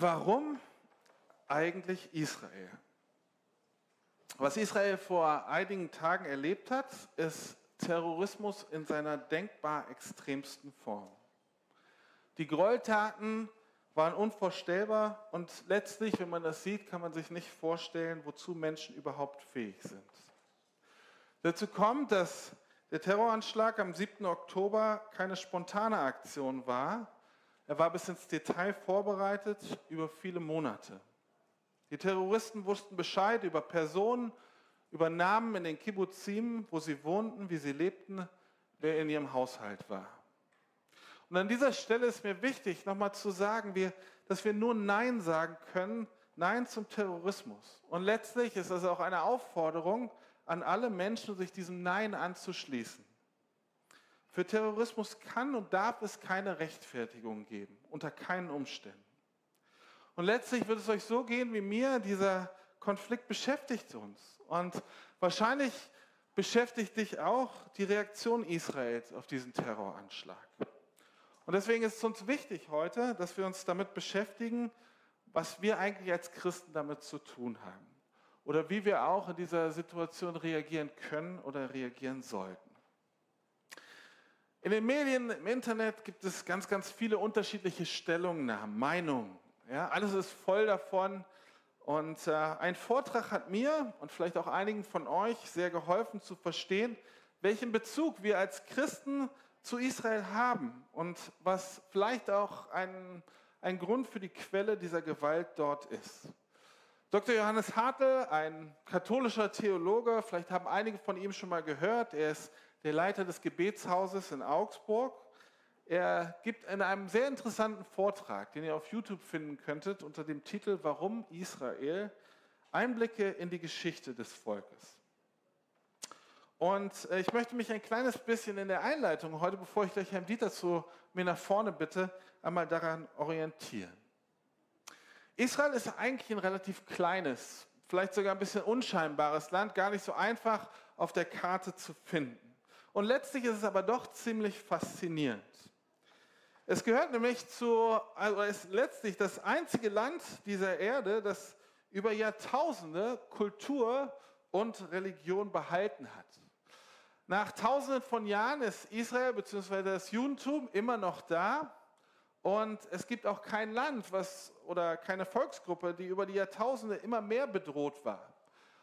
Warum eigentlich Israel? Was Israel vor einigen Tagen erlebt hat, ist Terrorismus in seiner denkbar extremsten Form. Die Gräueltaten waren unvorstellbar und letztlich, wenn man das sieht, kann man sich nicht vorstellen, wozu Menschen überhaupt fähig sind. Dazu kommt, dass der Terroranschlag am 7. Oktober keine spontane Aktion war. Er war bis ins Detail vorbereitet über viele Monate. Die Terroristen wussten Bescheid über Personen, über Namen in den Kibbuzim, wo sie wohnten, wie sie lebten, wer in ihrem Haushalt war. Und an dieser Stelle ist mir wichtig, nochmal zu sagen, dass wir nur Nein sagen können, Nein zum Terrorismus. Und letztlich ist das auch eine Aufforderung an alle Menschen, sich diesem Nein anzuschließen. Für Terrorismus kann und darf es keine Rechtfertigung geben, unter keinen Umständen. Und letztlich wird es euch so gehen wie mir, dieser Konflikt beschäftigt uns. Und wahrscheinlich beschäftigt dich auch die Reaktion Israels auf diesen Terroranschlag. Und deswegen ist es uns wichtig heute, dass wir uns damit beschäftigen, was wir eigentlich als Christen damit zu tun haben. Oder wie wir auch in dieser Situation reagieren können oder reagieren sollten. In den Medien, im Internet gibt es ganz, ganz viele unterschiedliche Stellungnahmen, Meinungen. Ja, alles ist voll davon. Und äh, ein Vortrag hat mir und vielleicht auch einigen von euch sehr geholfen zu verstehen, welchen Bezug wir als Christen zu Israel haben und was vielleicht auch ein, ein Grund für die Quelle dieser Gewalt dort ist. Dr. Johannes Hartl, ein katholischer Theologe, vielleicht haben einige von ihm schon mal gehört, er ist der Leiter des Gebetshauses in Augsburg. Er gibt in einem sehr interessanten Vortrag, den ihr auf YouTube finden könntet, unter dem Titel Warum Israel Einblicke in die Geschichte des Volkes. Und äh, ich möchte mich ein kleines bisschen in der Einleitung heute, bevor ich gleich Herrn Dieter zu mir nach vorne bitte, einmal daran orientieren. Israel ist eigentlich ein relativ kleines, vielleicht sogar ein bisschen unscheinbares Land, gar nicht so einfach auf der Karte zu finden. Und letztlich ist es aber doch ziemlich faszinierend. Es gehört nämlich zu, also ist letztlich das einzige Land dieser Erde, das über Jahrtausende Kultur und Religion behalten hat. Nach tausenden von Jahren ist Israel bzw. das Judentum immer noch da und es gibt auch kein Land was, oder keine Volksgruppe, die über die Jahrtausende immer mehr bedroht war.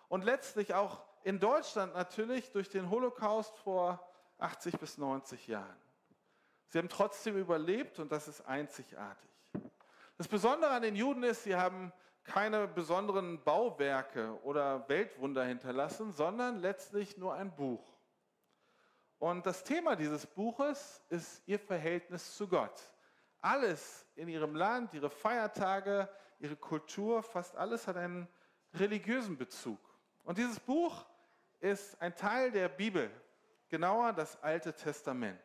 Und letztlich auch in Deutschland natürlich durch den Holocaust vor 80 bis 90 Jahren. Sie haben trotzdem überlebt und das ist einzigartig. Das Besondere an den Juden ist, sie haben keine besonderen Bauwerke oder Weltwunder hinterlassen, sondern letztlich nur ein Buch. Und das Thema dieses Buches ist ihr Verhältnis zu Gott. Alles in ihrem Land, ihre Feiertage, ihre Kultur, fast alles hat einen religiösen Bezug. Und dieses Buch ist ein Teil der Bibel, genauer das Alte Testament.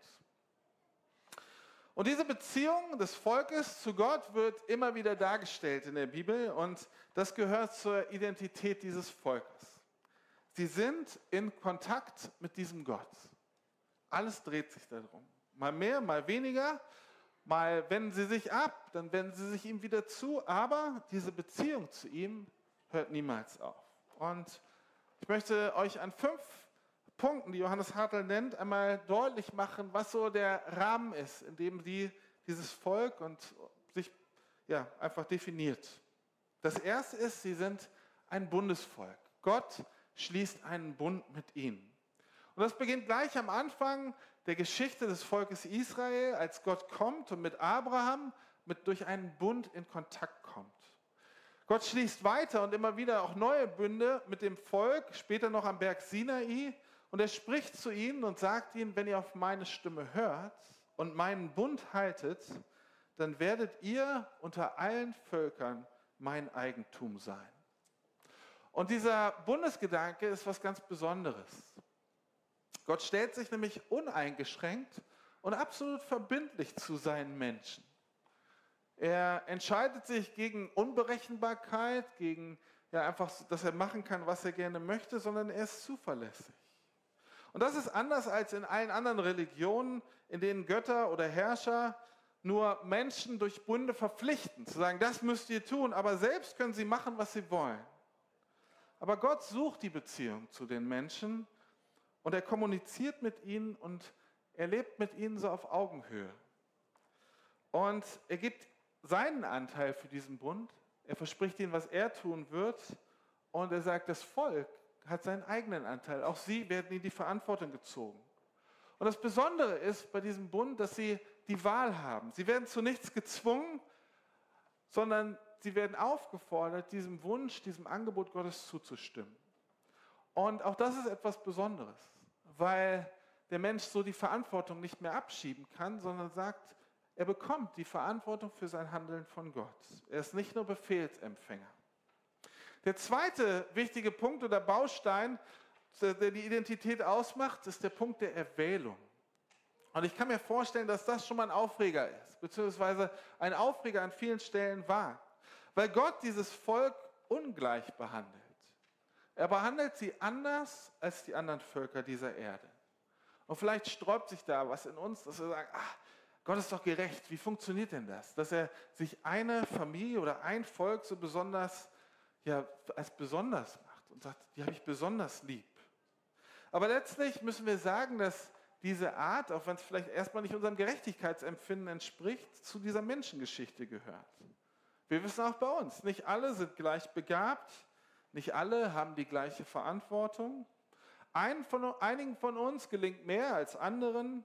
Und diese Beziehung des Volkes zu Gott wird immer wieder dargestellt in der Bibel und das gehört zur Identität dieses Volkes. Sie sind in Kontakt mit diesem Gott. Alles dreht sich darum. Mal mehr, mal weniger. Mal wenden sie sich ab, dann wenden sie sich ihm wieder zu. Aber diese Beziehung zu ihm hört niemals auf. Und ich möchte euch an fünf Punkten, die Johannes Hartl nennt, einmal deutlich machen, was so der Rahmen ist, in dem sie dieses Volk und sich ja, einfach definiert. Das erste ist, sie sind ein Bundesvolk. Gott schließt einen Bund mit ihnen. Und das beginnt gleich am Anfang der Geschichte des Volkes Israel, als Gott kommt und mit Abraham mit durch einen Bund in Kontakt kommt. Gott schließt weiter und immer wieder auch neue Bünde mit dem Volk, später noch am Berg Sinai. Und er spricht zu ihnen und sagt ihnen, wenn ihr auf meine Stimme hört und meinen Bund haltet, dann werdet ihr unter allen Völkern mein Eigentum sein. Und dieser Bundesgedanke ist was ganz Besonderes. Gott stellt sich nämlich uneingeschränkt und absolut verbindlich zu seinen Menschen. Er entscheidet sich gegen Unberechenbarkeit, gegen ja, einfach, dass er machen kann, was er gerne möchte, sondern er ist zuverlässig. Und das ist anders als in allen anderen Religionen, in denen Götter oder Herrscher nur Menschen durch Bunde verpflichten, zu sagen, das müsst ihr tun, aber selbst können sie machen, was sie wollen. Aber Gott sucht die Beziehung zu den Menschen und er kommuniziert mit ihnen und er lebt mit ihnen so auf Augenhöhe. Und er gibt seinen Anteil für diesen Bund. Er verspricht ihnen, was er tun wird. Und er sagt, das Volk hat seinen eigenen Anteil. Auch sie werden in die Verantwortung gezogen. Und das Besondere ist bei diesem Bund, dass sie die Wahl haben. Sie werden zu nichts gezwungen, sondern sie werden aufgefordert, diesem Wunsch, diesem Angebot Gottes zuzustimmen. Und auch das ist etwas Besonderes, weil der Mensch so die Verantwortung nicht mehr abschieben kann, sondern sagt, er bekommt die Verantwortung für sein Handeln von Gott. Er ist nicht nur Befehlsempfänger. Der zweite wichtige Punkt oder Baustein der die Identität ausmacht, ist der Punkt der Erwählung. Und ich kann mir vorstellen, dass das schon mal ein Aufreger ist, beziehungsweise ein Aufreger an vielen Stellen war, weil Gott dieses Volk ungleich behandelt. Er behandelt sie anders als die anderen Völker dieser Erde. Und vielleicht sträubt sich da was in uns, dass wir sagen, ach, Gott ist doch gerecht. Wie funktioniert denn das? Dass er sich eine Familie oder ein Volk so besonders, ja, als besonders macht und sagt, die habe ich besonders lieb. Aber letztlich müssen wir sagen, dass diese Art, auch wenn es vielleicht erstmal nicht unserem Gerechtigkeitsempfinden entspricht, zu dieser Menschengeschichte gehört. Wir wissen auch bei uns, nicht alle sind gleich begabt, nicht alle haben die gleiche Verantwortung. Ein von, einigen von uns gelingt mehr als anderen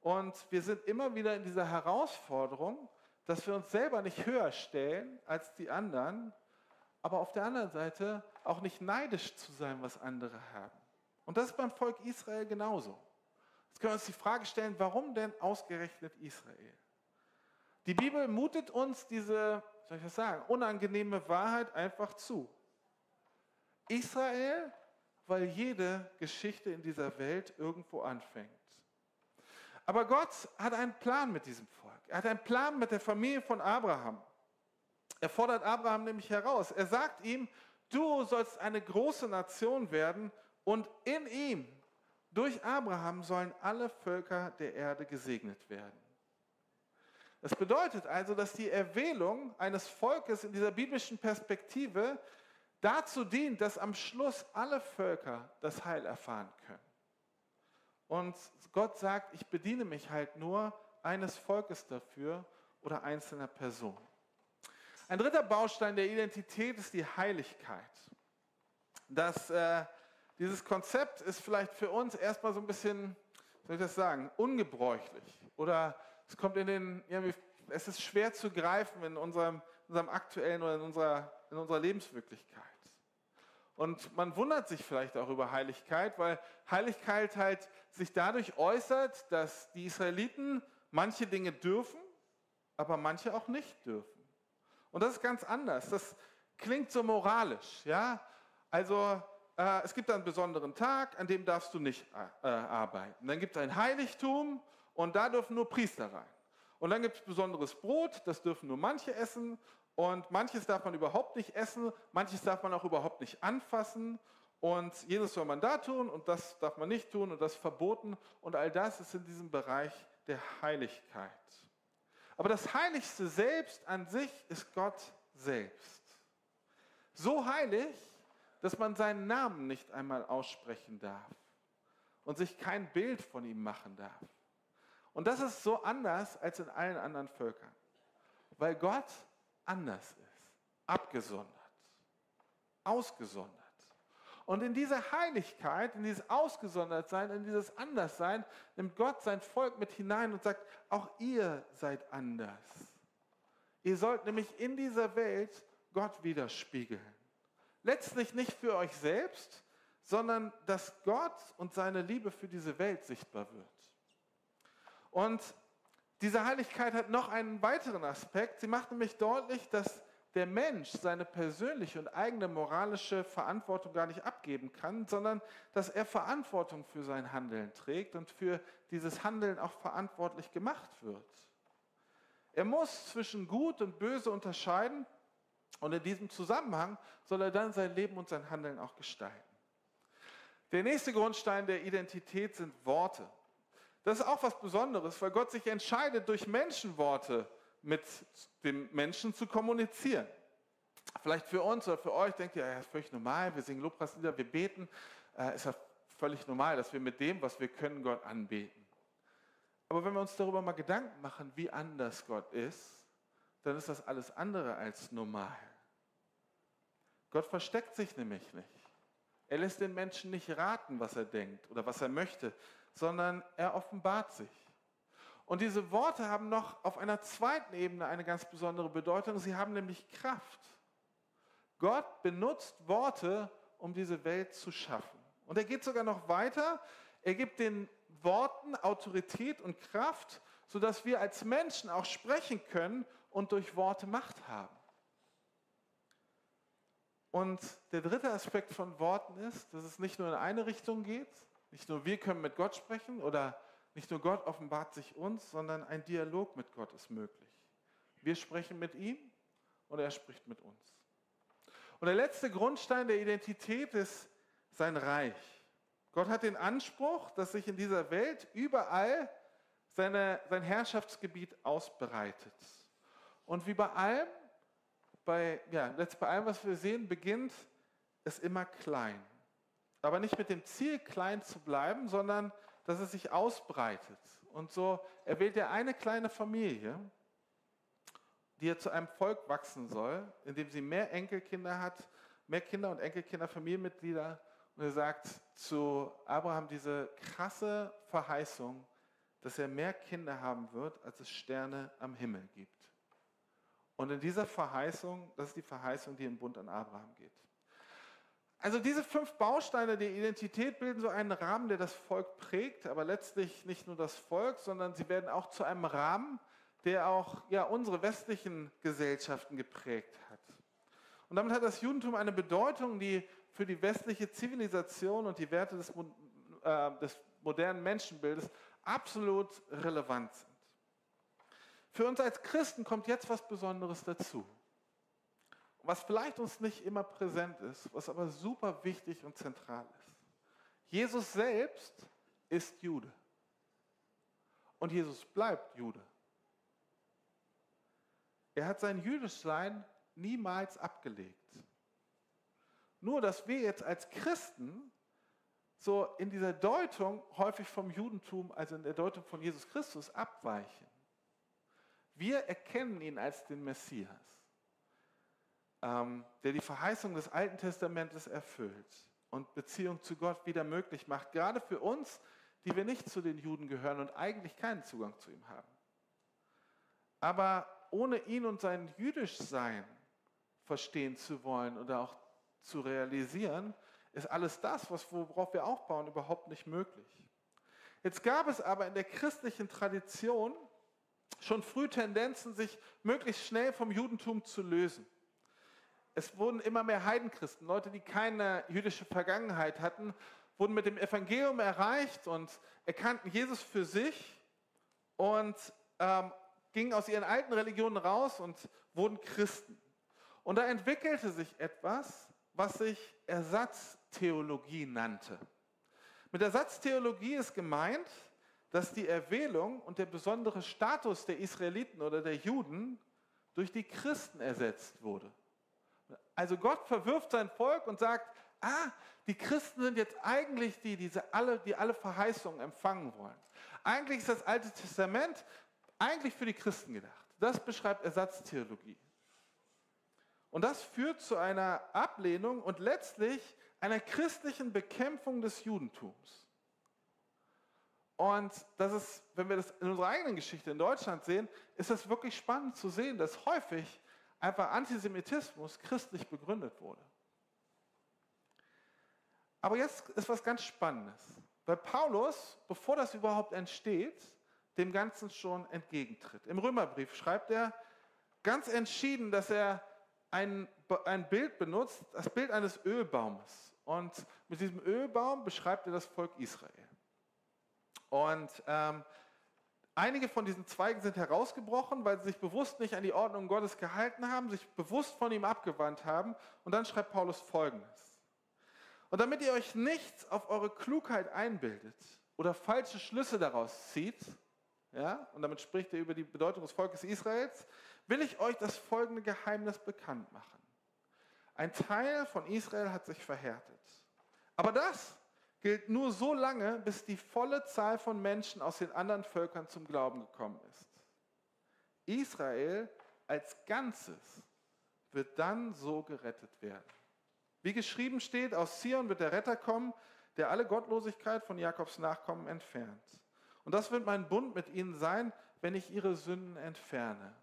und wir sind immer wieder in dieser Herausforderung, dass wir uns selber nicht höher stellen als die anderen, aber auf der anderen Seite auch nicht neidisch zu sein, was andere haben. Und das ist beim Volk Israel genauso. Jetzt können wir uns die Frage stellen, warum denn ausgerechnet Israel? Die Bibel mutet uns diese, soll ich das sagen, unangenehme Wahrheit einfach zu. Israel, weil jede Geschichte in dieser Welt irgendwo anfängt. Aber Gott hat einen Plan mit diesem Volk. Er hat einen Plan mit der Familie von Abraham. Er fordert Abraham nämlich heraus. Er sagt ihm, du sollst eine große Nation werden und in ihm, durch Abraham, sollen alle Völker der Erde gesegnet werden. Das bedeutet also, dass die Erwählung eines Volkes in dieser biblischen Perspektive dazu dient, dass am Schluss alle Völker das Heil erfahren können. Und Gott sagt, ich bediene mich halt nur eines Volkes dafür oder einzelner Personen. Ein dritter Baustein der Identität ist die Heiligkeit. Das äh, dieses Konzept ist vielleicht für uns erstmal so ein bisschen, soll ich das sagen, ungebräuchlich. Oder es kommt in den, es ist schwer zu greifen in unserem, unserem aktuellen oder in unserer, in unserer Lebenswirklichkeit. Und man wundert sich vielleicht auch über Heiligkeit, weil Heiligkeit halt sich dadurch äußert, dass die Israeliten manche Dinge dürfen, aber manche auch nicht dürfen. Und das ist ganz anders. Das klingt so moralisch, ja? Also äh, es gibt einen besonderen Tag, an dem darfst du nicht äh, arbeiten. Dann gibt es ein Heiligtum und da dürfen nur Priester rein. Und dann gibt es besonderes Brot, das dürfen nur manche essen und manches darf man überhaupt nicht essen, manches darf man auch überhaupt nicht anfassen und jedes soll man da tun und das darf man nicht tun und das verboten und all das ist in diesem Bereich der Heiligkeit. Aber das Heiligste selbst an sich ist Gott selbst. So heilig, dass man seinen Namen nicht einmal aussprechen darf und sich kein Bild von ihm machen darf. Und das ist so anders als in allen anderen Völkern, weil Gott anders ist, abgesondert, ausgesondert. Und in diese Heiligkeit, in dieses Ausgesondertsein, in dieses Anderssein nimmt Gott sein Volk mit hinein und sagt, auch ihr seid anders. Ihr sollt nämlich in dieser Welt Gott widerspiegeln. Letztlich nicht für euch selbst, sondern dass Gott und seine Liebe für diese Welt sichtbar wird. Und diese Heiligkeit hat noch einen weiteren Aspekt. Sie macht nämlich deutlich, dass der Mensch seine persönliche und eigene moralische Verantwortung gar nicht abgeben kann, sondern dass er Verantwortung für sein Handeln trägt und für dieses Handeln auch verantwortlich gemacht wird. Er muss zwischen Gut und Böse unterscheiden und in diesem Zusammenhang soll er dann sein Leben und sein Handeln auch gestalten. Der nächste Grundstein der Identität sind Worte. Das ist auch was Besonderes, weil Gott sich entscheidet, durch Menschenworte mit den Menschen zu kommunizieren. Vielleicht für uns oder für euch denkt ihr, ja, ist völlig normal, wir singen Lobpreislieder, wir beten. Äh, ist ja völlig normal, dass wir mit dem, was wir können, Gott anbeten. Aber wenn wir uns darüber mal Gedanken machen, wie anders Gott ist, dann ist das alles andere als normal. Gott versteckt sich nämlich nicht. Er lässt den Menschen nicht raten, was er denkt oder was er möchte, sondern er offenbart sich. Und diese Worte haben noch auf einer zweiten Ebene eine ganz besondere Bedeutung. Sie haben nämlich Kraft. Gott benutzt Worte, um diese Welt zu schaffen. Und er geht sogar noch weiter. Er gibt den Worten Autorität und Kraft, sodass wir als Menschen auch sprechen können und durch Worte Macht haben. Und der dritte Aspekt von Worten ist, dass es nicht nur in eine Richtung geht, nicht nur wir können mit Gott sprechen oder nicht nur Gott offenbart sich uns, sondern ein Dialog mit Gott ist möglich. Wir sprechen mit ihm und er spricht mit uns. Und der letzte Grundstein der Identität ist sein Reich. Gott hat den Anspruch, dass sich in dieser Welt überall seine, sein Herrschaftsgebiet ausbreitet. Und wie bei allem, bei, ja, bei allem, was wir sehen, beginnt es immer klein. Aber nicht mit dem Ziel, klein zu bleiben, sondern dass es sich ausbreitet. Und so erwählt er eine kleine Familie, die er zu einem Volk wachsen soll, indem sie mehr Enkelkinder hat, mehr Kinder und Enkelkinder, Familienmitglieder. Und er sagt zu Abraham diese krasse Verheißung, dass er mehr Kinder haben wird, als es Sterne am Himmel gibt. Und in dieser Verheißung, das ist die Verheißung, die im Bund an Abraham geht. Also diese fünf Bausteine der Identität bilden so einen Rahmen, der das Volk prägt, aber letztlich nicht nur das Volk, sondern sie werden auch zu einem Rahmen, der auch ja, unsere westlichen Gesellschaften geprägt hat. Und damit hat das Judentum eine Bedeutung, die für die westliche Zivilisation und die Werte des, äh, des modernen Menschenbildes absolut relevant sind. Für uns als Christen kommt jetzt was Besonderes dazu was vielleicht uns nicht immer präsent ist, was aber super wichtig und zentral ist. Jesus selbst ist Jude. Und Jesus bleibt Jude. Er hat sein Jüdischsein niemals abgelegt. Nur, dass wir jetzt als Christen so in dieser Deutung häufig vom Judentum, also in der Deutung von Jesus Christus, abweichen. Wir erkennen ihn als den Messias ähm, der die Verheißung des Alten Testamentes erfüllt und Beziehung zu Gott wieder möglich macht, gerade für uns, die wir nicht zu den Juden gehören und eigentlich keinen Zugang zu ihm haben. Aber ohne ihn und sein Jüdischsein verstehen zu wollen oder auch zu realisieren, ist alles das, worauf wir aufbauen, überhaupt nicht möglich. Jetzt gab es aber in der christlichen Tradition schon früh Tendenzen, sich möglichst schnell vom Judentum zu lösen es wurden immer mehr Heidenchristen, Leute, die keine jüdische Vergangenheit hatten, wurden mit dem Evangelium erreicht und erkannten Jesus für sich und ähm, gingen aus ihren alten Religionen raus und wurden Christen. Und da entwickelte sich etwas, was sich Ersatztheologie nannte. Mit Ersatztheologie ist gemeint, dass die Erwählung und der besondere Status der Israeliten oder der Juden durch die Christen ersetzt wurde. Also Gott verwirft sein Volk und sagt, ah, die Christen sind jetzt eigentlich die, diese alle, die alle Verheißungen empfangen wollen. Eigentlich ist das Alte Testament eigentlich für die Christen gedacht. Das beschreibt Ersatztheologie. Und das führt zu einer Ablehnung und letztlich einer christlichen Bekämpfung des Judentums. Und das ist, wenn wir das in unserer eigenen Geschichte in Deutschland sehen, ist es wirklich spannend zu sehen, dass häufig einfach Antisemitismus christlich begründet wurde. Aber jetzt ist was ganz Spannendes, weil Paulus, bevor das überhaupt entsteht, dem Ganzen schon entgegentritt. Im Römerbrief schreibt er ganz entschieden, dass er ein, ein Bild benutzt, das Bild eines Ölbaumes. Und mit diesem Ölbaum beschreibt er das Volk Israel. Und ähm, Einige von diesen Zweigen sind herausgebrochen, weil sie sich bewusst nicht an die Ordnung Gottes gehalten haben, sich bewusst von ihm abgewandt haben. Und dann schreibt Paulus Folgendes. Und damit ihr euch nichts auf eure Klugheit einbildet, oder falsche Schlüsse daraus zieht, ja, und damit spricht er über die Bedeutung des Volkes Israels, will ich euch das folgende Geheimnis bekannt machen. Ein Teil von Israel hat sich verhärtet. Aber das gilt nur so lange, bis die volle Zahl von Menschen aus den anderen Völkern zum Glauben gekommen ist. Israel als Ganzes wird dann so gerettet werden. Wie geschrieben steht, aus Zion wird der Retter kommen, der alle Gottlosigkeit von Jakobs Nachkommen entfernt. Und das wird mein Bund mit ihnen sein, wenn ich ihre Sünden entferne.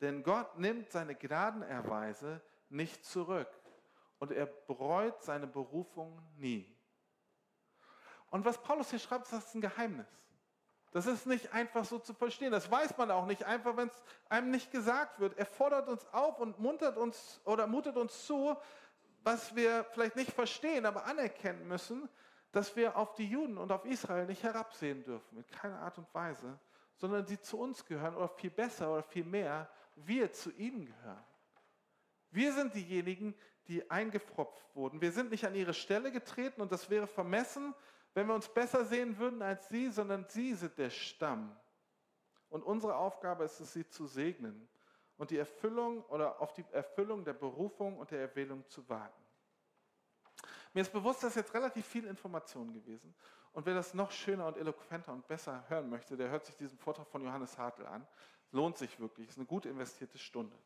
Denn Gott nimmt seine Gnadenerweise nicht zurück und er bereut seine Berufung nie. Und was Paulus hier schreibt, das ist ein Geheimnis. Das ist nicht einfach so zu verstehen. Das weiß man auch nicht einfach, wenn es einem nicht gesagt wird. Er fordert uns auf und muntert uns oder mutet uns zu, was wir vielleicht nicht verstehen, aber anerkennen müssen, dass wir auf die Juden und auf Israel nicht herabsehen dürfen, in keiner Art und Weise, sondern sie zu uns gehören oder viel besser oder viel mehr, wir zu ihnen gehören. Wir sind diejenigen, die eingepfropft wurden. Wir sind nicht an ihre Stelle getreten und das wäre vermessen, wenn wir uns besser sehen würden als sie, sondern sie sind der Stamm. Und unsere Aufgabe ist es, sie zu segnen und die Erfüllung oder auf die Erfüllung der Berufung und der Erwählung zu warten. Mir ist bewusst, dass jetzt relativ viel Information gewesen. Und wer das noch schöner und eloquenter und besser hören möchte, der hört sich diesen Vortrag von Johannes Hartl an. Lohnt sich wirklich, ist eine gut investierte Stunde.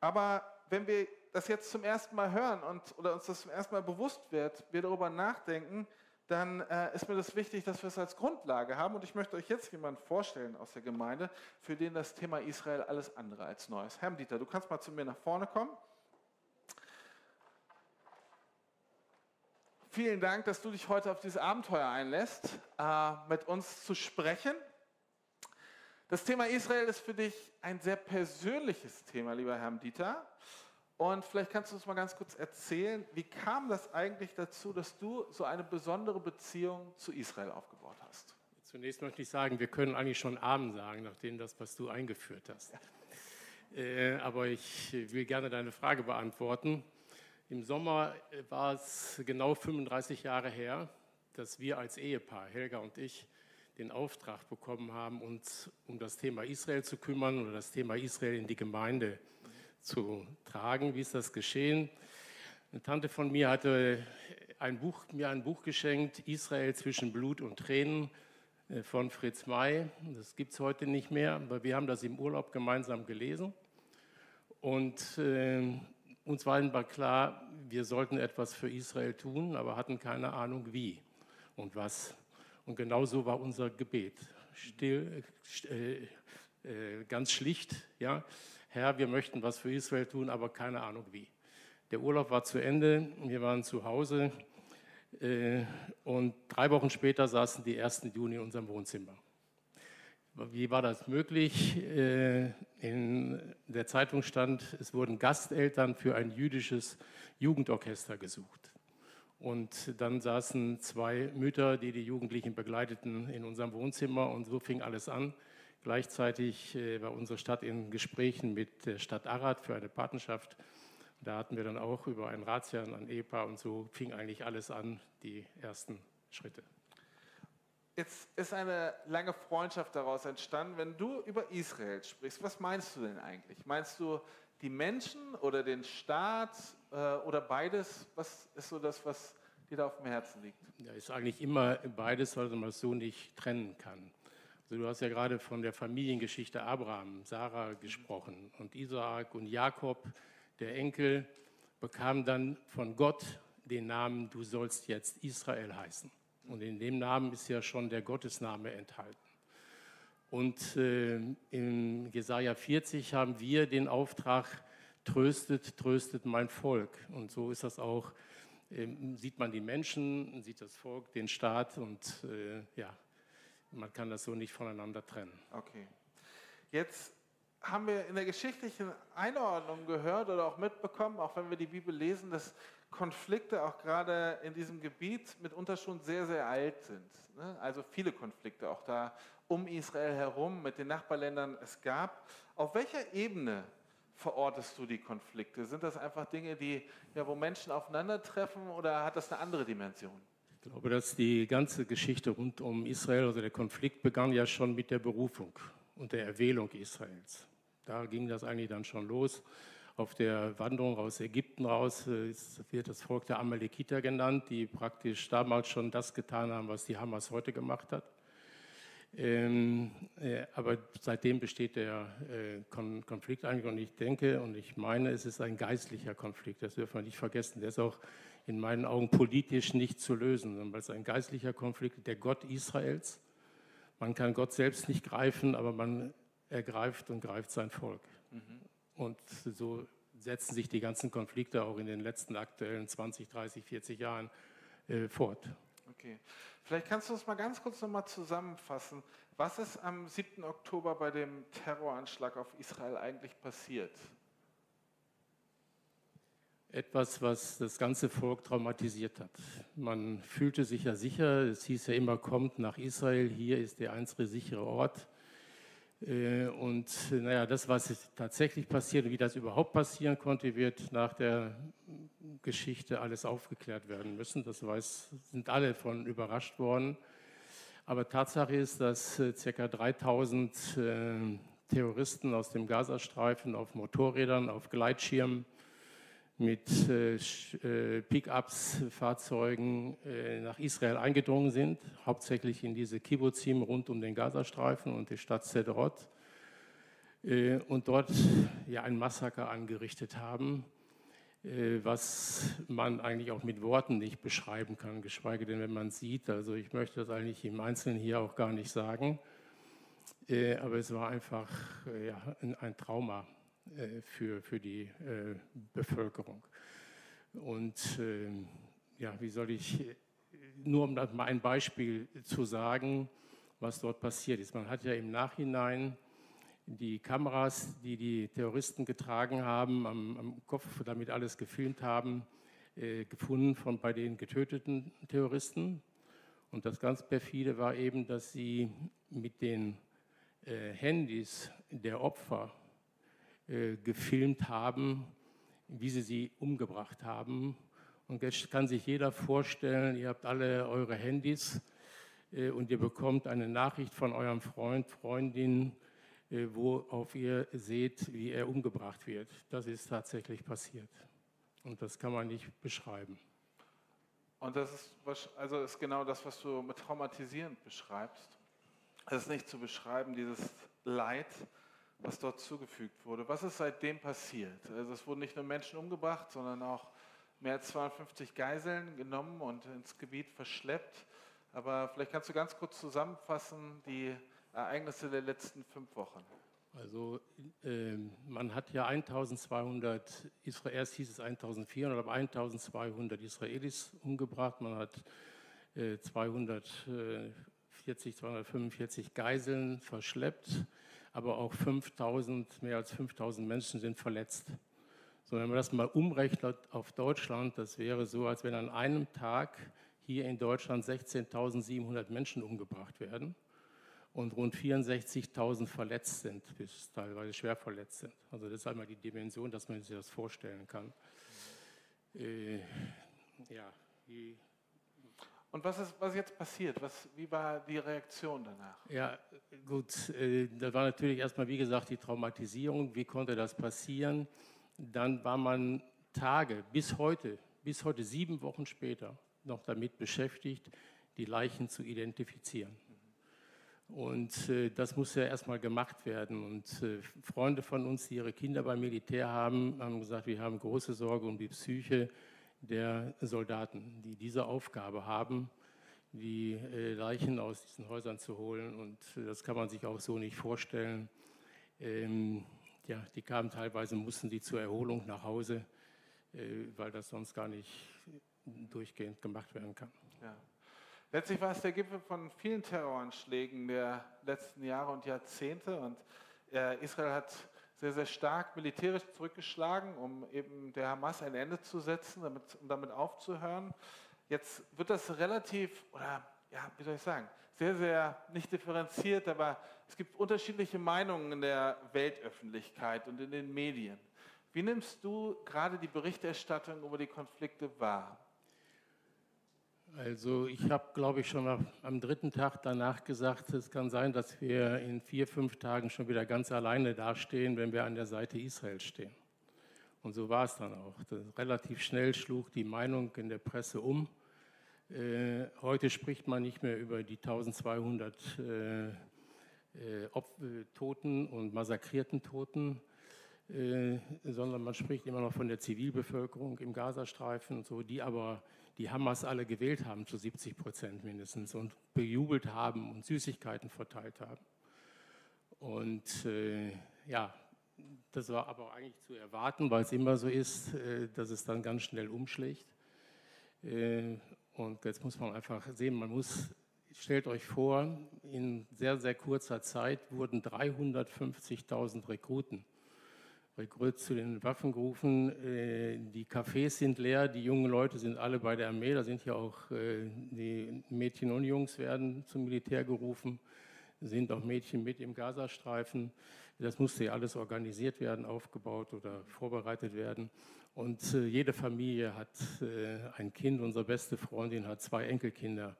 Aber wenn wir das jetzt zum ersten Mal hören und oder uns das zum ersten Mal bewusst wird, wir darüber nachdenken, dann äh, ist mir das wichtig, dass wir es als Grundlage haben. Und ich möchte euch jetzt jemanden vorstellen aus der Gemeinde, für den das Thema Israel alles andere als neu ist. Herr Dieter, du kannst mal zu mir nach vorne kommen. Vielen Dank, dass du dich heute auf dieses Abenteuer einlässt, äh, mit uns zu sprechen. Das Thema Israel ist für dich ein sehr persönliches Thema, lieber Herr Dieter. Und vielleicht kannst du uns mal ganz kurz erzählen, wie kam das eigentlich dazu, dass du so eine besondere Beziehung zu Israel aufgebaut hast? Zunächst möchte ich sagen, wir können eigentlich schon Abend sagen, nachdem das, was du eingeführt hast. Ja. Äh, aber ich will gerne deine Frage beantworten. Im Sommer äh, war es genau 35 Jahre her, dass wir als Ehepaar, Helga und ich, den Auftrag bekommen haben, uns um das Thema Israel zu kümmern oder das Thema Israel in die Gemeinde zu tragen. Wie ist das geschehen? Eine Tante von mir hatte ein Buch, mir ein Buch geschenkt, Israel zwischen Blut und Tränen äh, von Fritz May. Das gibt es heute nicht mehr, aber wir haben das im Urlaub gemeinsam gelesen. Und äh, uns war immer klar, wir sollten etwas für Israel tun, aber hatten keine Ahnung wie und was. Und genau so war unser Gebet. Still, äh, äh, ganz schlicht, ja. Herr, wir möchten was für Israel tun, aber keine Ahnung wie. Der Urlaub war zu Ende, wir waren zu Hause äh, und drei Wochen später saßen die ersten Juni in unserem Wohnzimmer. Wie war das möglich? Äh, in der Zeitung stand, es wurden Gasteltern für ein jüdisches Jugendorchester gesucht. Und dann saßen zwei Mütter, die die Jugendlichen begleiteten, in unserem Wohnzimmer und so fing alles an. Gleichzeitig äh, war unsere Stadt in Gesprächen mit der Stadt Arad für eine Partnerschaft. Da hatten wir dann auch über einen Ratsherrn, ein Ehepaar und so fing eigentlich alles an, die ersten Schritte. Jetzt ist eine lange Freundschaft daraus entstanden. Wenn du über Israel sprichst, was meinst du denn eigentlich? Meinst du die Menschen oder den Staat äh, oder beides? Was ist so das, was dir da auf dem Herzen liegt? Ja, ist eigentlich immer beides, weil man es so nicht trennen kann. Also du hast ja gerade von der Familiengeschichte Abraham, Sarah gesprochen und Isaak und Jakob, der Enkel, bekam dann von Gott den Namen, du sollst jetzt Israel heißen. Und in dem Namen ist ja schon der Gottesname enthalten. Und äh, in Jesaja 40 haben wir den Auftrag, tröstet, tröstet mein Volk. Und so ist das auch, äh, sieht man die Menschen, sieht das Volk, den Staat und äh, ja, man kann das so nicht voneinander trennen. Okay. Jetzt haben wir in der geschichtlichen Einordnung gehört oder auch mitbekommen, auch wenn wir die Bibel lesen, dass Konflikte auch gerade in diesem Gebiet mitunter schon sehr, sehr alt sind. Ne? Also viele Konflikte auch da um Israel herum mit den Nachbarländern es gab. Auf welcher Ebene verortest du die Konflikte? Sind das einfach Dinge, die, ja, wo Menschen aufeinandertreffen oder hat das eine andere Dimension? Ich glaube, dass die ganze Geschichte rund um Israel, also der Konflikt, begann ja schon mit der Berufung und der Erwählung Israels. Da ging das eigentlich dann schon los. Auf der Wanderung aus Ägypten raus äh, wird das Volk der Amalekiter genannt, die praktisch damals schon das getan haben, was die Hamas heute gemacht hat. Ähm, äh, aber seitdem besteht der äh, Kon Konflikt eigentlich und ich denke und ich meine, es ist ein geistlicher Konflikt, das dürfen wir nicht vergessen. Der ist auch in meinen Augen politisch nicht zu lösen, sondern weil es ein geistlicher Konflikt der Gott Israels. Man kann Gott selbst nicht greifen, aber man ergreift und greift sein Volk. Mhm. Und so setzen sich die ganzen Konflikte auch in den letzten aktuellen 20, 30, 40 Jahren äh, fort. Okay. Vielleicht kannst du uns mal ganz kurz nochmal zusammenfassen. Was ist am 7. Oktober bei dem Terroranschlag auf Israel eigentlich passiert? Etwas, was das ganze Volk traumatisiert hat. Man fühlte sich ja sicher, es hieß ja immer, kommt nach Israel, hier ist der einzige sichere Ort. Äh, und naja, das, was tatsächlich passiert und wie das überhaupt passieren konnte, wird nach der Geschichte alles aufgeklärt werden müssen. Das weiß, sind alle von überrascht worden. Aber Tatsache ist, dass äh, ca. 3000 äh, Terroristen aus dem Gazastreifen auf Motorrädern, auf Gleitschirmen, mit äh, äh, Pickups, Fahrzeugen äh, nach Israel eingedrungen sind, hauptsächlich in diese Kibbutzim rund um den Gazastreifen und die Stadt Sederot äh, und dort ja ein Massaker angerichtet haben, äh, was man eigentlich auch mit Worten nicht beschreiben kann, geschweige denn, wenn man sieht. Also ich möchte das eigentlich im Einzelnen hier auch gar nicht sagen, äh, aber es war einfach ja, ein, ein Trauma für, für die äh, Bevölkerung. Und ähm, ja, wie soll ich, nur um mal ein Beispiel zu sagen, was dort passiert ist. Man hat ja im Nachhinein die Kameras, die die Terroristen getragen haben, am, am Kopf, damit alles gefilmt haben, äh, gefunden von bei den getöteten Terroristen. Und das ganz perfide war eben, dass sie mit den äh, Handys der Opfer äh, gefilmt haben, wie sie sie umgebracht haben. Und jetzt kann sich jeder vorstellen, ihr habt alle eure Handys äh, und ihr bekommt eine Nachricht von eurem Freund, Freundin, äh, worauf ihr seht, wie er umgebracht wird. Das ist tatsächlich passiert. Und das kann man nicht beschreiben. Und das ist, also ist genau das, was du mit traumatisierend beschreibst. Es ist nicht zu beschreiben, dieses Leid, was dort zugefügt wurde. Was ist seitdem passiert? Also es wurden nicht nur Menschen umgebracht, sondern auch mehr als 52 Geiseln genommen und ins Gebiet verschleppt. Aber vielleicht kannst du ganz kurz zusammenfassen die Ereignisse der letzten fünf Wochen. Also äh, man hat ja 1200, Israel, erst hieß es 1400, aber 1200 Israelis umgebracht. Man hat äh, 240, 245 Geiseln verschleppt aber auch 5000, mehr als 5000 Menschen sind verletzt. So, wenn man das mal umrechnet auf Deutschland, das wäre so, als wenn an einem Tag hier in Deutschland 16.700 Menschen umgebracht werden und rund 64.000 verletzt sind, bis teilweise schwer verletzt sind. Also das ist einmal die Dimension, dass man sich das vorstellen kann. Äh, ja, wie und was ist, was jetzt passiert? Was, wie war die Reaktion danach? Ja, gut, äh, da war natürlich erstmal, wie gesagt, die Traumatisierung. Wie konnte das passieren? Dann war man Tage bis heute, bis heute sieben Wochen später, noch damit beschäftigt, die Leichen zu identifizieren. Und äh, das muss ja erstmal gemacht werden. Und äh, Freunde von uns, die ihre Kinder beim Militär haben, haben gesagt, wir haben große Sorge um die Psyche der Soldaten, die diese Aufgabe haben, die äh, Leichen aus diesen Häusern zu holen. Und das kann man sich auch so nicht vorstellen. Ähm, ja, die kamen teilweise, mussten die zur Erholung nach Hause, äh, weil das sonst gar nicht durchgehend gemacht werden kann. Ja. Letztlich war es der Gipfel von vielen Terroranschlägen der letzten Jahre und Jahrzehnte. Und äh, Israel hat sehr, sehr stark militärisch zurückgeschlagen, um eben der Hamas ein Ende zu setzen, damit, um damit aufzuhören. Jetzt wird das relativ, oder ja, wie soll ich sagen, sehr, sehr nicht differenziert, aber es gibt unterschiedliche Meinungen in der Weltöffentlichkeit und in den Medien. Wie nimmst du gerade die Berichterstattung über die Konflikte wahr? Also ich habe, glaube ich, schon am dritten Tag danach gesagt, es kann sein, dass wir in vier, fünf Tagen schon wieder ganz alleine dastehen, wenn wir an der Seite Israels stehen. Und so war es dann auch. Das relativ schnell schlug die Meinung in der Presse um. Äh, heute spricht man nicht mehr über die 1200 äh, äh, Toten und massakrierten Toten, äh, sondern man spricht immer noch von der Zivilbevölkerung im Gazastreifen und so, die aber die Hamas alle gewählt haben, zu 70 Prozent mindestens, und bejubelt haben und Süßigkeiten verteilt haben. Und äh, ja, das war aber eigentlich zu erwarten, weil es immer so ist, äh, dass es dann ganz schnell umschlägt. Äh, und jetzt muss man einfach sehen, man muss, stellt euch vor, in sehr, sehr kurzer Zeit wurden 350.000 Rekruten Rekrut zu den Waffen gerufen. Äh, die Cafés sind leer, die jungen Leute sind alle bei der Armee. Da sind ja auch die Mädchen und Jungs werden zum Militär gerufen, sind auch Mädchen mit im Gazastreifen. Das musste ja alles organisiert werden, aufgebaut oder vorbereitet werden. Und äh, jede Familie hat äh, ein Kind. Unsere beste Freundin hat zwei Enkelkinder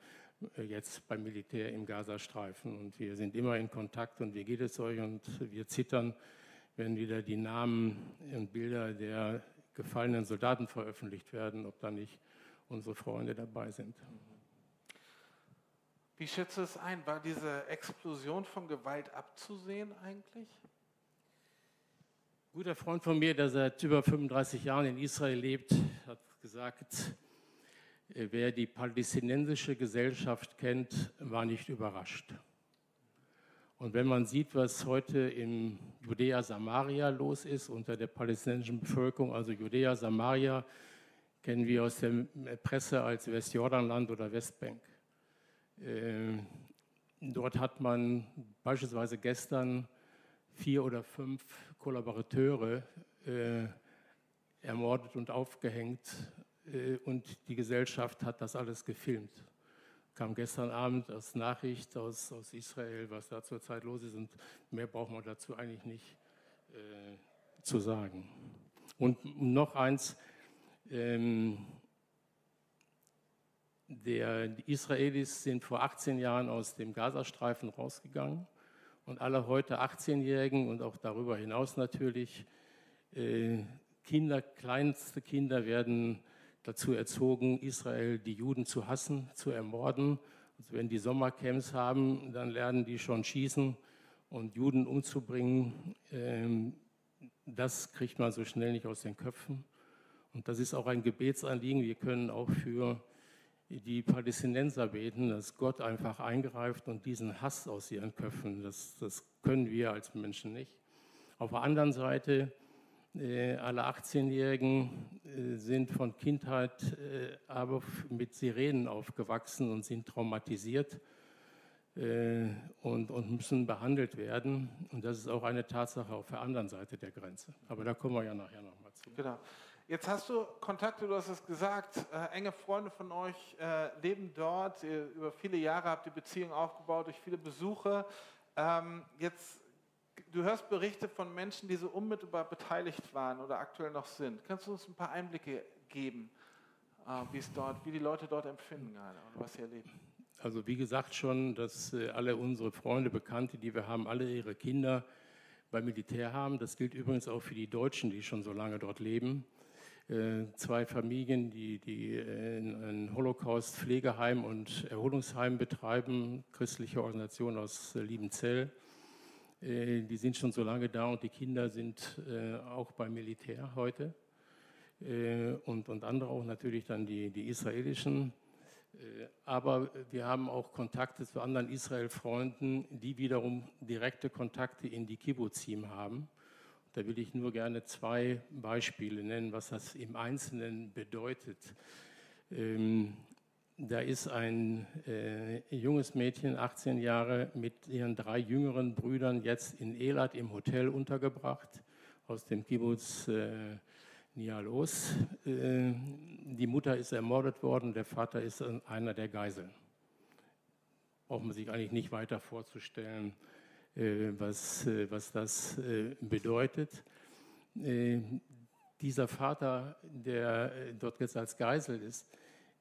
äh, jetzt beim Militär im Gazastreifen. Und wir sind immer in Kontakt und wie geht es euch? Und wir zittern, wenn wieder die Namen und Bilder der gefallenen Soldaten veröffentlicht werden, ob da nicht unsere Freunde dabei sind. Wie schätzt du es ein? War diese Explosion von Gewalt abzusehen eigentlich? Ein guter Freund von mir, der seit über 35 Jahren in Israel lebt, hat gesagt, wer die palästinensische Gesellschaft kennt, war nicht überrascht. Und wenn man sieht, was heute in Judäa Samaria los ist unter der palästinensischen Bevölkerung, also Judäa Samaria kennen wir aus der Presse als Westjordanland oder Westbank. Äh, dort hat man beispielsweise gestern vier oder fünf Kollaborateure äh, ermordet und aufgehängt äh, und die Gesellschaft hat das alles gefilmt. Kam gestern Abend als Nachricht aus, aus Israel, was da zurzeit los ist und mehr braucht man dazu eigentlich nicht äh, zu sagen. Und noch eins, ähm, der, die Israelis sind vor 18 Jahren aus dem Gazastreifen rausgegangen und alle heute 18-Jährigen und auch darüber hinaus natürlich äh, Kinder, kleinste Kinder werden dazu erzogen, Israel, die Juden zu hassen, zu ermorden. Also wenn die Sommercamps haben, dann lernen die schon schießen und Juden umzubringen. Ähm, das kriegt man so schnell nicht aus den Köpfen. Und das ist auch ein Gebetsanliegen. Wir können auch für die Palästinenser beten, dass Gott einfach eingreift und diesen Hass aus ihren Köpfen, das, das können wir als Menschen nicht. Auf der anderen Seite, alle 18-Jährigen äh, sind von Kindheit äh, aber mit Sirenen aufgewachsen und sind traumatisiert äh, und, und müssen behandelt werden. Und das ist auch eine Tatsache auf der anderen Seite der Grenze. Aber da kommen wir ja nachher nochmal zu. Genau. Jetzt hast du Kontakte, du hast es gesagt, äh, enge Freunde von euch äh, leben dort. Ihr, über viele Jahre habt ihr Beziehungen aufgebaut durch viele Besuche. Ähm, jetzt, du hörst Berichte von Menschen, die so unmittelbar beteiligt waren oder aktuell noch sind. Kannst du uns ein paar Einblicke geben, äh, wie es dort, wie die Leute dort empfinden gerade und was sie erleben? Also wie gesagt schon, dass äh, alle unsere Freunde, Bekannte, die wir haben, alle ihre Kinder beim Militär haben. Das gilt übrigens auch für die Deutschen, die schon so lange dort leben. Äh, zwei Familien, die, die ein Holocaust-Pflegeheim und Erholungsheim betreiben, christliche Organisation aus Liebenzell. Äh, die sind schon so lange da und die Kinder sind auch beim Militär heute. Und, und andere auch natürlich dann die, die israelischen. Aber wir haben auch Kontakte zu anderen Israel-Freunden, die wiederum direkte Kontakte in die Kibbutzim haben. Da will ich nur gerne zwei Beispiele nennen, was das im Einzelnen bedeutet. Ähm, da ist ein äh, junges Mädchen, 18 Jahre, mit ihren drei jüngeren Brüdern jetzt in Elat im Hotel untergebracht, aus dem Kibbutz äh, Nialos. Äh, die Mutter ist ermordet worden, der Vater ist einer der Geiseln. Braucht man sich eigentlich nicht weiter vorzustellen. Äh, was, äh, was das äh, bedeutet. Dieser Vater, der dort jetzt als Geisel ist,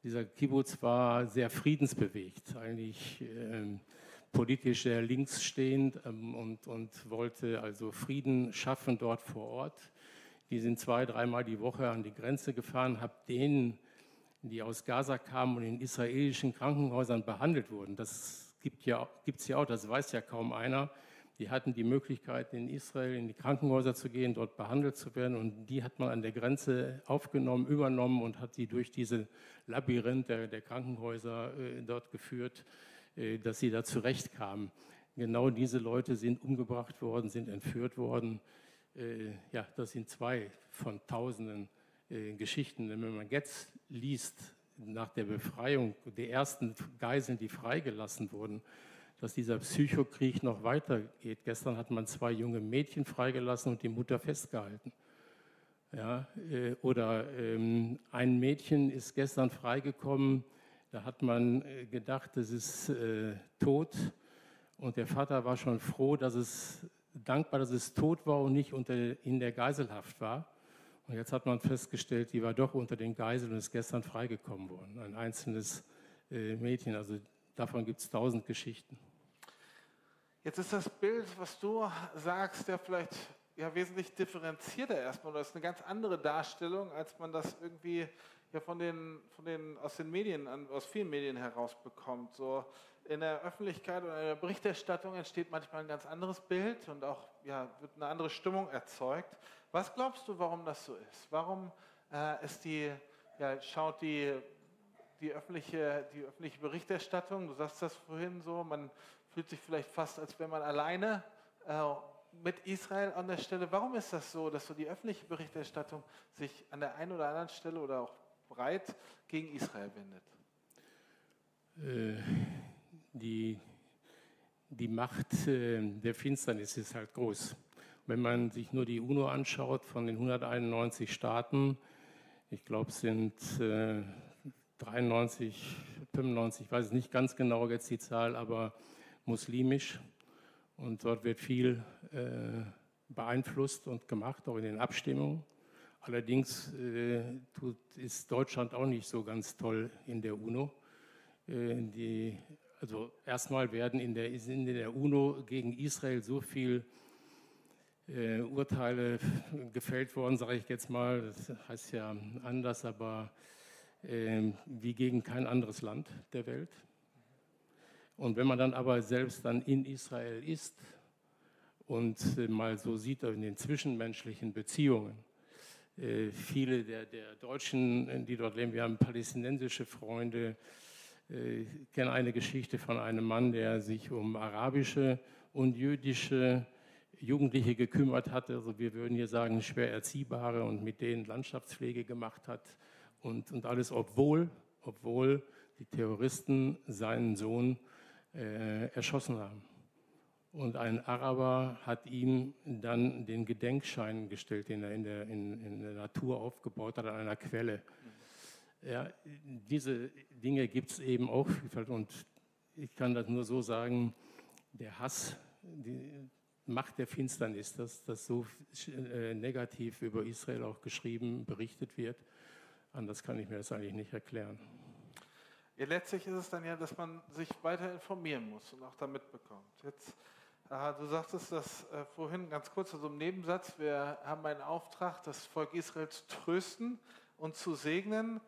Dieser Kibbutz war sehr friedensbewegt, eigentlich äh, politisch sehr links stehend ähm, und, und wollte also Frieden schaffen dort vor Ort. Die sind zwei, dreimal die Woche an die Grenze gefahren, habe denen, die aus Gaza kamen und in israelischen Krankenhäusern behandelt wurden, das gibt es ja, ja auch, das weiß ja kaum einer, die hatten die Möglichkeit, in Israel in die Krankenhäuser zu gehen, dort behandelt zu werden. Und die hat man an der Grenze aufgenommen, übernommen und hat sie durch diese Labyrinth der, der Krankenhäuser äh, dort geführt, äh, dass sie da zurechtkamen. Genau diese Leute sind umgebracht worden, sind entführt worden. Äh, ja, das sind zwei von tausenden äh, Geschichten. Wenn man jetzt liest, nach der Befreiung der ersten Geiseln, die freigelassen wurden, dass dieser Psychokrieg noch weitergeht. Gestern hat man zwei junge Mädchen freigelassen und die Mutter festgehalten. Ja, äh, oder ähm, ein Mädchen ist gestern freigekommen, da hat man äh, gedacht, es ist äh, tot und der Vater war schon froh, dass es dankbar, dass es tot war und nicht unter, in der Geiselhaft war. Und jetzt hat man festgestellt, die war doch unter den Geiseln und ist gestern freigekommen worden. Ein einzelnes äh, Mädchen. Also davon gibt es tausend Geschichten. Jetzt ist das Bild, was du sagst, ja vielleicht ja, wesentlich differenzierter erstmal. Das ist eine ganz andere Darstellung, als man das irgendwie ja von den, von den, aus den Medien, aus vielen Medien herausbekommt. So in der Öffentlichkeit oder in der Berichterstattung entsteht manchmal ein ganz anderes Bild und auch ja, wird eine andere Stimmung erzeugt. Was glaubst du, warum das so ist? Warum äh, ist die, ja, schaut die, die, öffentliche, die öffentliche Berichterstattung, du sagst das vorhin so, man fühlt sich vielleicht fast, als wäre man alleine äh, mit Israel an der Stelle. Warum ist das so, dass so die öffentliche Berichterstattung sich an der einen oder anderen Stelle oder auch breit gegen Israel wendet? Äh, die, die Macht äh, der Finsternis ist halt groß. Wenn man sich nur die UNO anschaut, von den 191 Staaten, ich glaube, es sind äh, 93, 95, ich weiß es nicht ganz genau jetzt die Zahl, aber muslimisch und dort wird viel äh, beeinflusst und gemacht, auch in den Abstimmungen. Allerdings äh, tut, ist Deutschland auch nicht so ganz toll in der UNO. Äh, die, also erstmal werden in der, in der UNO gegen Israel so viel äh, Urteile gefällt worden, sage ich jetzt mal. Das heißt ja anders, aber äh, wie gegen kein anderes Land der Welt. Und wenn man dann aber selbst dann in Israel ist und äh, mal so sieht in den zwischenmenschlichen Beziehungen, äh, viele der, der Deutschen, die dort leben, wir haben palästinensische Freunde, äh, kennen eine Geschichte von einem Mann, der sich um arabische und jüdische Jugendliche gekümmert hat, also wir würden hier sagen schwer erziehbare und mit denen Landschaftspflege gemacht hat und, und alles, obwohl, obwohl die Terroristen seinen Sohn äh, erschossen haben. Und ein Araber hat ihm dann den Gedenkschein gestellt, den er in der, in, in der Natur aufgebaut hat, an einer Quelle. Ja, diese Dinge gibt es eben auch. Und ich kann das nur so sagen, der Hass, die Macht der Finsternis, dass das so äh, negativ über Israel auch geschrieben, berichtet wird, anders kann ich mir das eigentlich nicht erklären. Ja, letztlich ist es dann ja, dass man sich weiter informieren muss und auch da mitbekommt. Jetzt, äh, du sagtest das äh, vorhin ganz kurz, also im Nebensatz, wir haben einen Auftrag, das Volk Israel zu trösten und zu segnen.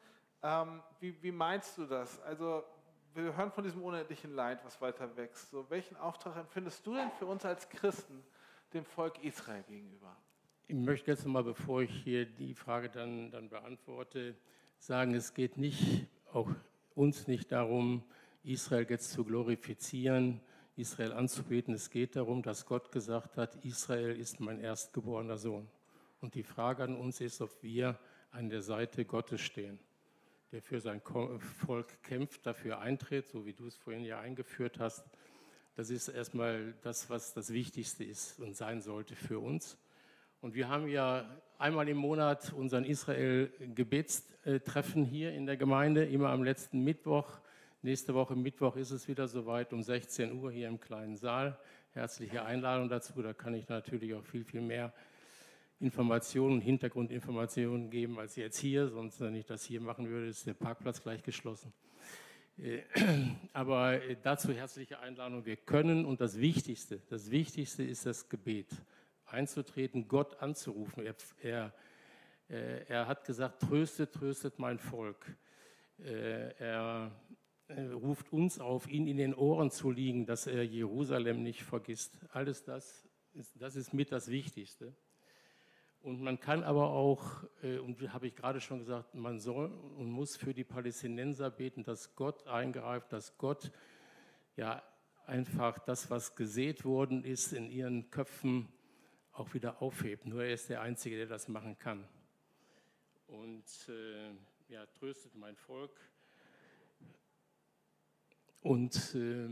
Ähm, wie, wie, meinst du das? Also wir hören von diesem unendlichen Leid, was weiter wächst. So, welchen Auftrag empfindest du denn für uns als Christen dem Volk Israel gegenüber? Ich möchte jetzt mal, bevor ich hier die Frage dann, dann beantworte, sagen, es geht nicht auch uns nicht darum, Israel jetzt zu glorifizieren, Israel anzubeten. Es geht darum, dass Gott gesagt hat, Israel ist mein erstgeborener Sohn. Und die Frage an uns ist, ob wir an der Seite Gottes stehen, der für sein Volk kämpft, dafür eintritt, so wie du es vorhin ja eingeführt hast. Das ist erstmal das, was das Wichtigste ist und sein sollte für uns. Und wir haben ja einmal im Monat unseren Israel-Gebetstreffen hier in der Gemeinde, immer am letzten Mittwoch. Nächste Woche Mittwoch ist es wieder soweit, um 16 Uhr hier im kleinen Saal. Herzliche Einladung dazu, da kann ich natürlich auch viel, viel mehr Informationen, Hintergrundinformationen geben als jetzt hier, sonst wenn ich das hier machen würde, ist der Parkplatz gleich geschlossen. Äh, aber dazu herzliche Einladung. Wir können und das Wichtigste, das Wichtigste ist das Gebet. Einzutreten, Gott anzurufen. Er, er, äh, er hat gesagt, tröstet, tröstet mein Volk. Äh, er ruft uns auf, ihn in den Ohren zu liegen, dass er Jerusalem nicht vergisst. Alles das ist, das ist mit das Wichtigste. Und man kann aber auch, äh, und habe ich gerade schon gesagt, man soll und muss für die Palästinenser beten, dass Gott eingreift, dass Gott ja einfach das, was gesät worden ist, in ihren Köpfen auch wieder aufhebt. Nur er ist der Einzige, der das machen kann. Und äh, ja, tröstet mein Volk. Und äh,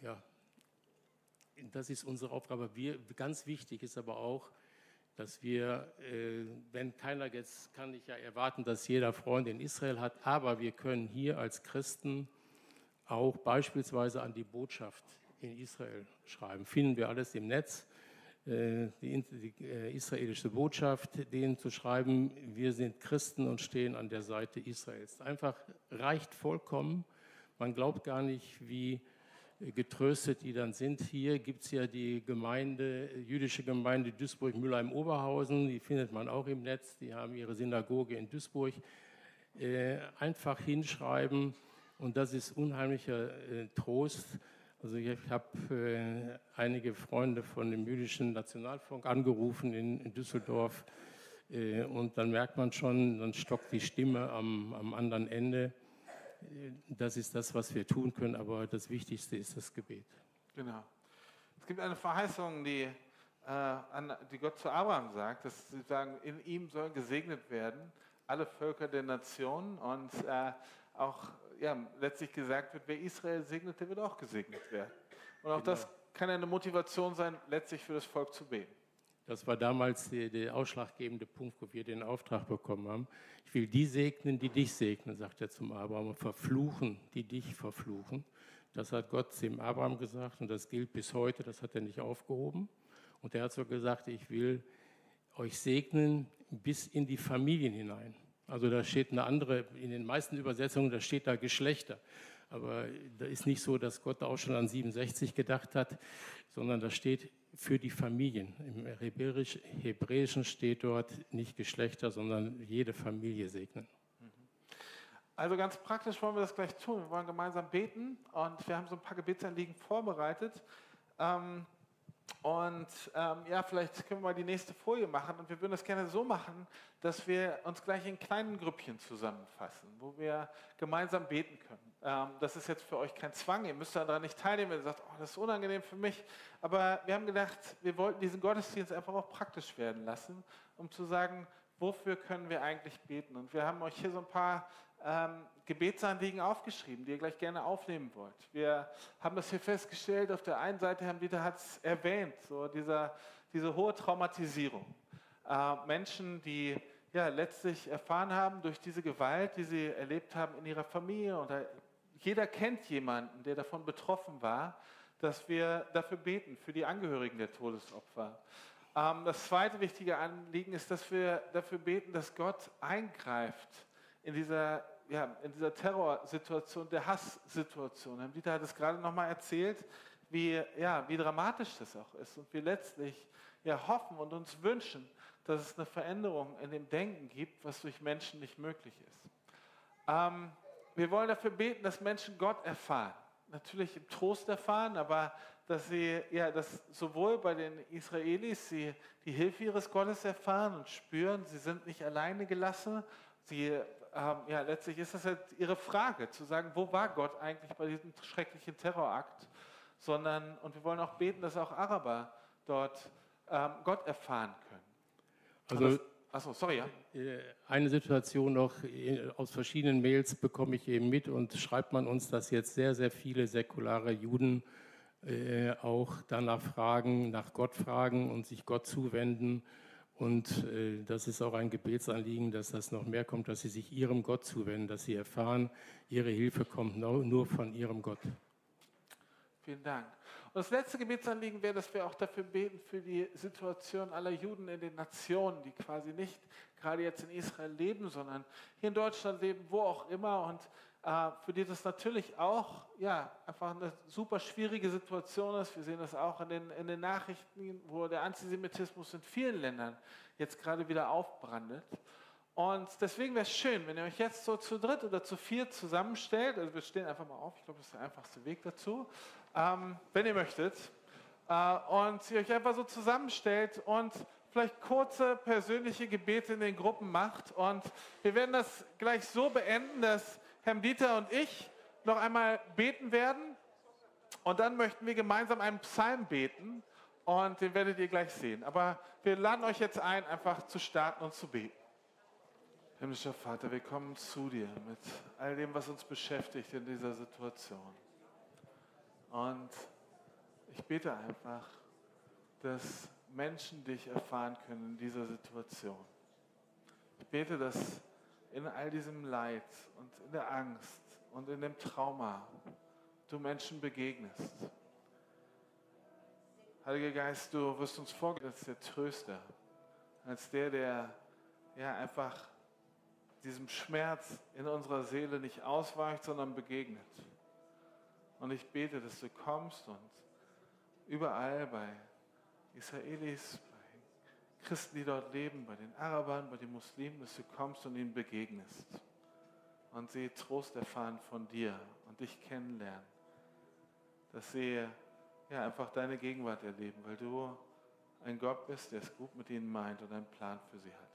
ja, das ist unsere Aufgabe. Wir, ganz wichtig ist aber auch, dass wir, äh, wenn keiner jetzt, kann ich ja erwarten, dass jeder Freund in Israel hat, aber wir können hier als Christen auch beispielsweise an die Botschaft in Israel schreiben. Finden wir alles im Netz, die, die äh, israelische Botschaft, denen zu schreiben, wir sind Christen und stehen an der Seite Israels. Einfach reicht vollkommen. Man glaubt gar nicht, wie getröstet die dann sind. Hier gibt es ja die Gemeinde, jüdische Gemeinde Duisburg-Mülheim-Oberhausen, die findet man auch im Netz, die haben ihre Synagoge in Duisburg. Äh, einfach hinschreiben und das ist unheimlicher äh, Trost. Also ich habe äh, einige Freunde von dem jüdischen Nationalfonds angerufen in, in Düsseldorf äh, und dann merkt man schon, dann stockt die Stimme am, am anderen Ende das ist das, was wir tun können, aber das Wichtigste ist das Gebet. Genau. Es gibt eine Verheißung, die, äh, an, die Gott zu Abraham sagt, dass sie sagen, in ihm sollen gesegnet werden alle Völker der Nationen und äh, auch ja, letztlich gesagt wird, wer Israel segnet, der wird auch gesegnet werden. Und auch genau. das kann eine Motivation sein, letztlich für das Volk zu beten. Das war damals der, der, ausschlaggebende Punkt, wo wir den Auftrag bekommen haben. Ich will die segnen, die dich segnen, sagt er zum Abraham, und verfluchen, die dich verfluchen. Das hat Gott dem Abraham gesagt und das gilt bis heute, das hat er nicht aufgehoben. Und er hat so gesagt, ich will euch segnen bis in die Familien hinein. Also da steht eine andere, in den meisten Übersetzungen, da steht da Geschlechter. Aber da ist nicht so, dass Gott auch schon an 67 gedacht hat, sondern da steht für die Familien. Im Hebräischen steht dort nicht Geschlechter, sondern jede Familie segnen. Also ganz praktisch wollen wir das gleich tun. Wir wollen gemeinsam beten und wir haben so ein paar Gebetsanliegen vorbereitet. Ähm, und ähm, ja, vielleicht können wir mal die nächste Folie machen. Und wir würden das gerne so machen, dass wir uns gleich in kleinen Grüppchen zusammenfassen, wo wir gemeinsam beten können. Ähm, das ist jetzt für euch kein Zwang, ihr müsst daran nicht teilnehmen, wenn ihr sagt, oh, das ist unangenehm für mich. Aber wir haben gedacht, wir wollten diesen Gottesdienst einfach auch praktisch werden lassen, um zu sagen, wofür können wir eigentlich beten. Und wir haben euch hier so ein paar ähm, Gebetsanliegen aufgeschrieben, die ihr gleich gerne aufnehmen wollt. Wir haben das hier festgestellt, auf der einen Seite, Herr Dieter hat es erwähnt, so dieser, diese hohe Traumatisierung. Äh, Menschen, die ja, letztlich erfahren haben durch diese Gewalt, die sie erlebt haben in ihrer Familie oder jeder kennt jemanden, der davon betroffen war, dass wir dafür beten, für die Angehörigen der Todesopfer. Ähm, das zweite wichtige Anliegen ist, dass wir dafür beten, dass Gott eingreift in dieser, ja, in dieser Terrorsituation, der Hasssituation. Herr Dieter hat es gerade nochmal erzählt, wie, ja, wie dramatisch das auch ist und wir letztlich ja, hoffen und uns wünschen, dass es eine Veränderung in dem Denken gibt, was durch Menschen nicht möglich ist. Ähm, wir wollen dafür beten, dass Menschen Gott erfahren. Natürlich im Trost erfahren, aber dass sie, ja, dass sowohl bei den Israelis sie die Hilfe ihres Gottes erfahren und spüren, sie sind nicht alleine gelassen. Sie, ähm, ja, letztlich ist das halt ihre Frage, zu sagen, wo war Gott eigentlich bei diesem schrecklichen Terrorakt? Sondern, und wir wollen auch beten, dass auch Araber dort ähm, Gott erfahren können. Also, Achso, sorry, ja. Äh, eine Situation noch, äh, aus verschiedenen Mails bekomme ich eben mit und schreibt man uns, dass jetzt sehr, sehr viele säkulare Juden äh, auch danach fragen, nach Gott fragen und sich Gott zuwenden. Und äh, das ist auch ein Gebetsanliegen, dass das noch mehr kommt, dass sie sich ihrem Gott zuwenden, dass sie erfahren, ihre Hilfe kommt nur von ihrem Gott. Vielen Dank. Und das letzte Gebetsanliegen wäre, dass wir auch dafür beten, für die Situation aller Juden in den Nationen, die quasi nicht gerade jetzt in Israel leben, sondern hier in Deutschland leben, wo auch immer. Und für die das natürlich auch ja, einfach eine super schwierige Situation ist. Wir sehen das auch in den, in den Nachrichten, wo der Antisemitismus in vielen Ländern jetzt gerade wieder aufbrandet. Und deswegen wäre es schön, wenn ihr euch jetzt so zu dritt oder zu vier zusammenstellt. Also wir stehen einfach mal auf, ich glaube, das ist der einfachste Weg dazu ähm, wenn ihr möchtet. Äh, und ihr euch einfach so zusammenstellt und vielleicht kurze persönliche Gebete in den Gruppen macht. Und wir werden das gleich so beenden, dass Herr Dieter und ich noch einmal beten werden. Und dann möchten wir gemeinsam einen Psalm beten. Und den werdet ihr gleich sehen. Aber wir laden euch jetzt ein, einfach zu starten und zu beten. Himmlischer Vater, wir kommen zu dir mit all dem, was uns beschäftigt in dieser Situation. Und ich bete einfach, dass Menschen dich erfahren können in dieser Situation. Ich bete, dass in all diesem Leid und in der Angst und in dem Trauma du Menschen begegnest. Heiliger Geist, du wirst uns vorgestellt als der Tröster, als der, der ja einfach diesem Schmerz in unserer Seele nicht ausweicht, sondern begegnet. Und ich bete, dass du kommst und überall bei Israelis, Christen, die dort leben, bei den Arabern, bei den Muslimen, dass du kommst und ihnen begegnest. Und sie Trost erfahren von dir und dich kennenlernen. Dass sie ja, einfach deine Gegenwart erleben, weil du ein Gott bist, der es gut mit ihnen meint und einen Plan für sie hat.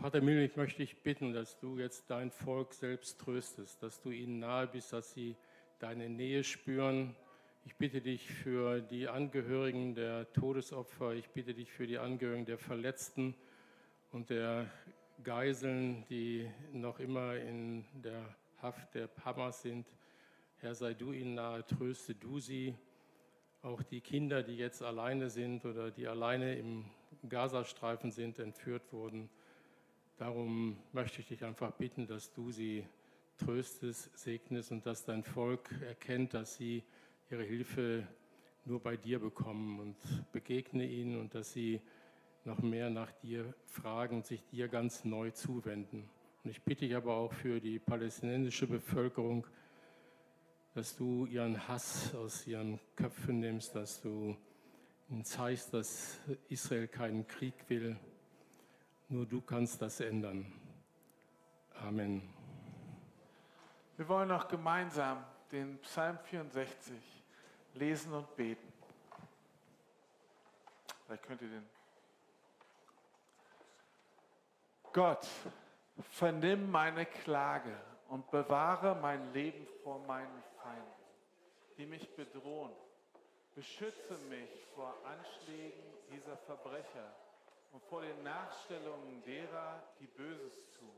Vater Himmel, ich möchte dich bitten, dass du jetzt dein Volk selbst tröstest, dass du ihnen nahe bist, dass sie deine Nähe spüren. Ich bitte dich für die Angehörigen der Todesopfer, ich bitte dich für die Angehörigen der Verletzten und der Geiseln, die noch immer in der Haft der Hamas sind. Herr, sei du ihnen nahe, tröste du sie. Auch die Kinder, die jetzt alleine sind oder die alleine im Gazastreifen sind, entführt wurden. Darum möchte ich dich einfach bitten, dass du sie tröstest, segnest und dass dein Volk erkennt, dass sie ihre Hilfe nur bei dir bekommen und begegne ihnen und dass sie noch mehr nach dir fragen, sich dir ganz neu zuwenden. Und ich bitte dich aber auch für die palästinensische Bevölkerung, dass du ihren Hass aus ihren Köpfen nimmst, dass du ihnen zeigst, dass Israel keinen Krieg will, nur du kannst das ändern. Amen. Wir wollen noch gemeinsam den Psalm 64 lesen und beten. Vielleicht könnt ihr den. Gott, vernimm meine Klage und bewahre mein Leben vor meinen Feinden, die mich bedrohen. Beschütze mich vor Anschlägen dieser Verbrecher und vor den Nachstellungen derer, die Böses tun.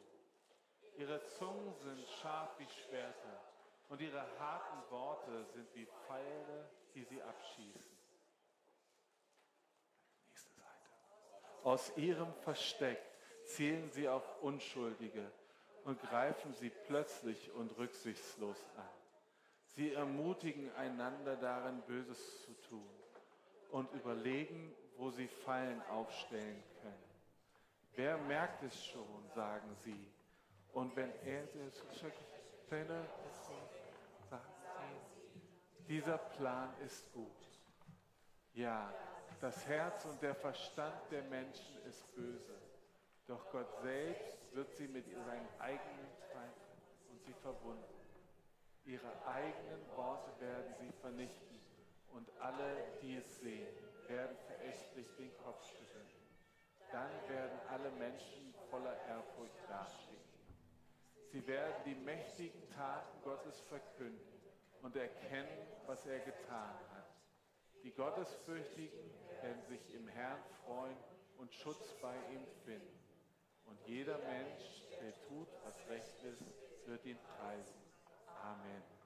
Ihre Zungen sind scharf wie Schwerter und ihre harten Worte sind wie Pfeile, die sie abschießen. Nächste Seite. Aus ihrem Versteck zielen sie auf Unschuldige und greifen sie plötzlich und rücksichtslos an. Sie ermutigen einander darin, Böses zu tun und überlegen, wo sie Fallen aufstellen können. Wer merkt es schon, sagen sie. Und wenn er sagt sie, dieser Plan ist gut. Ja, das Herz und der Verstand der Menschen ist böse. Doch Gott selbst wird sie mit seinen eigenen treffen und sie verwunden. Ihre eigenen Worte werden sie vernichten und alle, die es sehen, werden verächtlich den Kopf schütteln. Dann werden alle Menschen voller Ehrfurcht dastehen. Sie werden die mächtigen Taten Gottes verkünden und erkennen, was er getan hat. Die Gottesfürchtigen werden sich im Herrn freuen und Schutz bei ihm finden. Und jeder Mensch, der tut, was recht ist, wird ihn preisen. Amen.